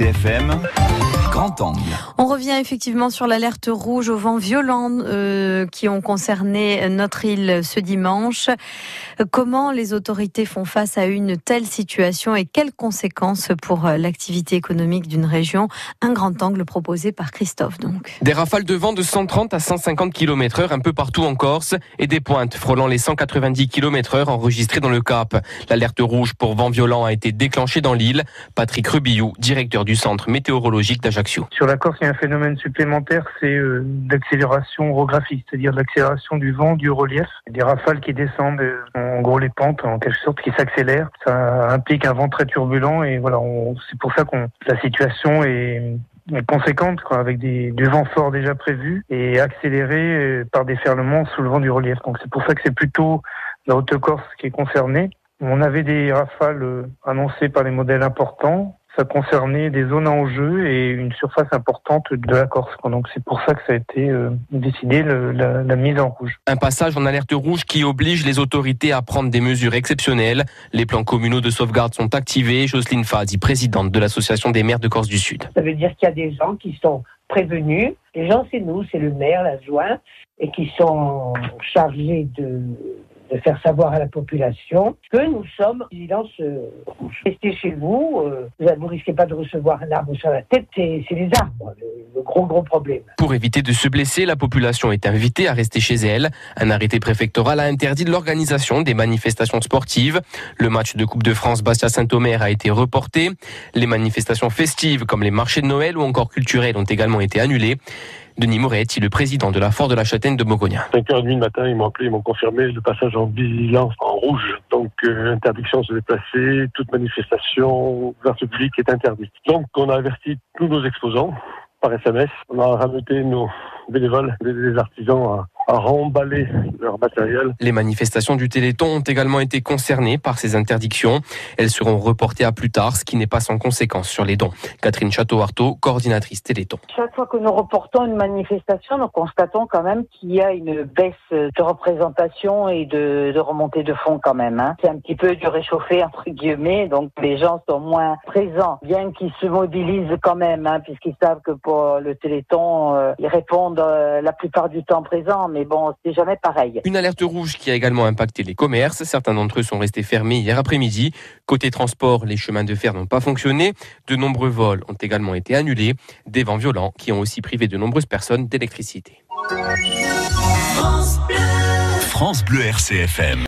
RCFM, grand angle. On revient effectivement sur l'alerte rouge au vent violent euh, qui ont concerné notre île ce dimanche. Comment les autorités font face à une telle situation et quelles conséquences pour l'activité économique d'une région? Un grand angle proposé par Christophe donc. Des rafales de vent de 130 à 150 km heure un peu partout en Corse et des pointes frôlant les 190 km heure enregistrées dans le Cap. L'alerte rouge pour vent violent a été déclenchée dans l'île. Patrick Rubillou, directeur du centre météorologique d'Ajaccio. Sur la Corse, il y a un phénomène supplémentaire, c'est euh, d'accélération orographique, c'est-à-dire l'accélération du vent, du relief, des rafales qui descendent, euh, en gros les pentes, en quelque sorte, qui s'accélèrent. Ça implique un vent très turbulent et voilà, c'est pour ça qu'on la situation est conséquente, avec du vent fort déjà prévu et accéléré euh, par des ferlements soulevant du relief. Donc c'est pour ça que c'est plutôt la Haute-Corse qui est concernée. On avait des rafales euh, annoncées par les modèles importants. Ça concernait des zones en jeu et une surface importante de la Corse. Donc c'est pour ça que ça a été euh, décidé la, la, mise en rouge. Un passage en alerte rouge qui oblige les autorités à prendre des mesures exceptionnelles. Les plans communaux de sauvegarde sont activés. Jocelyne Fazi, présidente de l'association des maires de Corse du Sud. Ça veut dire qu'il y a des gens qui sont prévenus. Les gens, c'est nous, c'est le maire, l'adjoint, et qui sont chargés de de faire savoir à la population que nous sommes vigilants Restez chez vous, euh, vous ne risquez pas de recevoir un arbre sur la tête, c'est les arbres, le, gros gros problème. Pour éviter de se blesser, la population est invitée à rester chez elle. Un arrêté préfectoral a interdit l'organisation des manifestations sportives. Le match de Coupe de France Bastia-Saint-Omer a été reporté. Les manifestations festives comme les marchés de Noël ou encore culturels ont également été annulées. Denis Moretti, le président de la Fort de la Châtaigne de Bourgogne. 5h30 du matin, ils m'ont appelé, ils m'ont confirmé le passage en vigilance en rouge. Donc, euh, interdiction de se déplacer, toute manifestation vers ce public est interdite. Donc, on a averti tous nos exposants par SMS. On a rameuté nos bénévoles, les artisans à, remballer leur matériel. Les manifestations du Téléthon ont également été concernées par ces interdictions. Elles seront reportées à plus tard, ce qui n'est pas sans conséquence sur les dons. Catherine Château-Artaud, coordinatrice Téléthon. Chaque fois que nous reportons une manifestation, nous constatons quand même qu'il y a une baisse de représentation et de, de remontée de fonds quand même. Hein. C'est un petit peu du réchauffé entre guillemets, donc les gens sont moins présents, bien qu'ils se mobilisent quand même, hein, puisqu'ils savent que pour le Téléthon, euh, ils répondent euh, la plupart du temps présent, mais bon, c'est jamais pareil. Une alerte rouge qui a également impacté les commerces. Certains d'entre eux sont restés fermés hier après-midi. Côté transport, les chemins de fer n'ont pas fonctionné. De nombreux vols ont également été annulés. Des vents violents qui ont aussi privé de nombreuses personnes d'électricité. France Bleu RCFM.